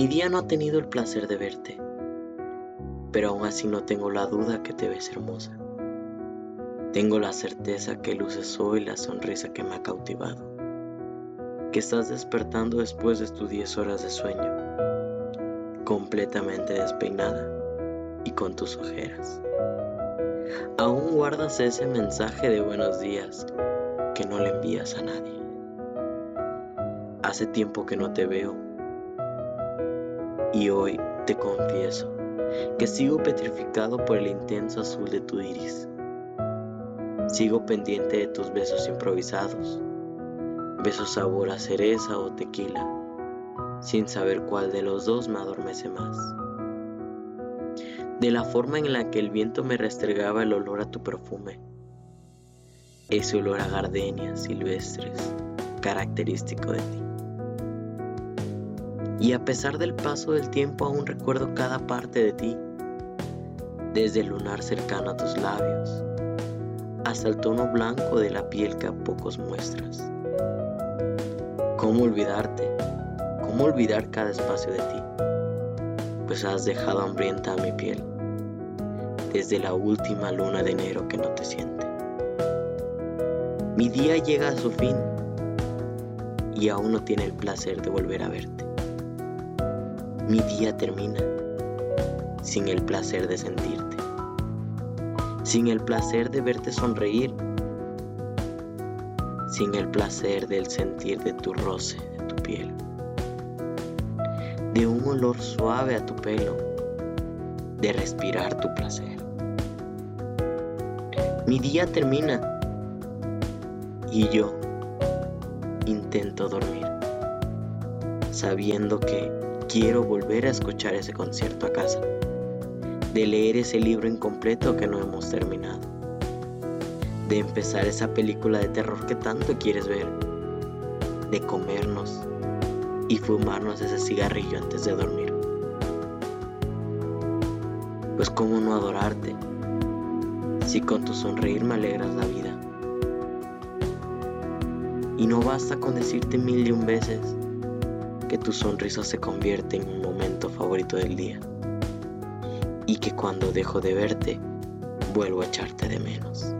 Mi día no ha tenido el placer de verte, pero aún así no tengo la duda que te ves hermosa. Tengo la certeza que luces hoy la sonrisa que me ha cautivado, que estás despertando después de tus 10 horas de sueño, completamente despeinada y con tus ojeras. Aún guardas ese mensaje de buenos días que no le envías a nadie. Hace tiempo que no te veo y hoy te confieso que sigo petrificado por el intenso azul de tu iris. Sigo pendiente de tus besos improvisados, besos sabor a cereza o tequila, sin saber cuál de los dos me adormece más. De la forma en la que el viento me restregaba el olor a tu perfume, ese olor a gardenias silvestres característico de ti. Y a pesar del paso del tiempo aún recuerdo cada parte de ti, desde el lunar cercano a tus labios, hasta el tono blanco de la piel que a pocos muestras. ¿Cómo olvidarte? ¿Cómo olvidar cada espacio de ti? Pues has dejado hambrienta a mi piel, desde la última luna de enero que no te siente. Mi día llega a su fin y aún no tiene el placer de volver a verte mi día termina sin el placer de sentirte, sin el placer de verte sonreír, sin el placer del sentir de tu roce, de tu piel, de un olor suave a tu pelo, de respirar tu placer. Mi día termina y yo intento dormir, sabiendo que Quiero volver a escuchar ese concierto a casa, de leer ese libro incompleto que no hemos terminado, de empezar esa película de terror que tanto quieres ver, de comernos y fumarnos ese cigarrillo antes de dormir. Pues cómo no adorarte si con tu sonreír me alegras la vida. Y no basta con decirte mil y un veces que tu sonrisa se convierte en un momento favorito del día y que cuando dejo de verte vuelvo a echarte de menos.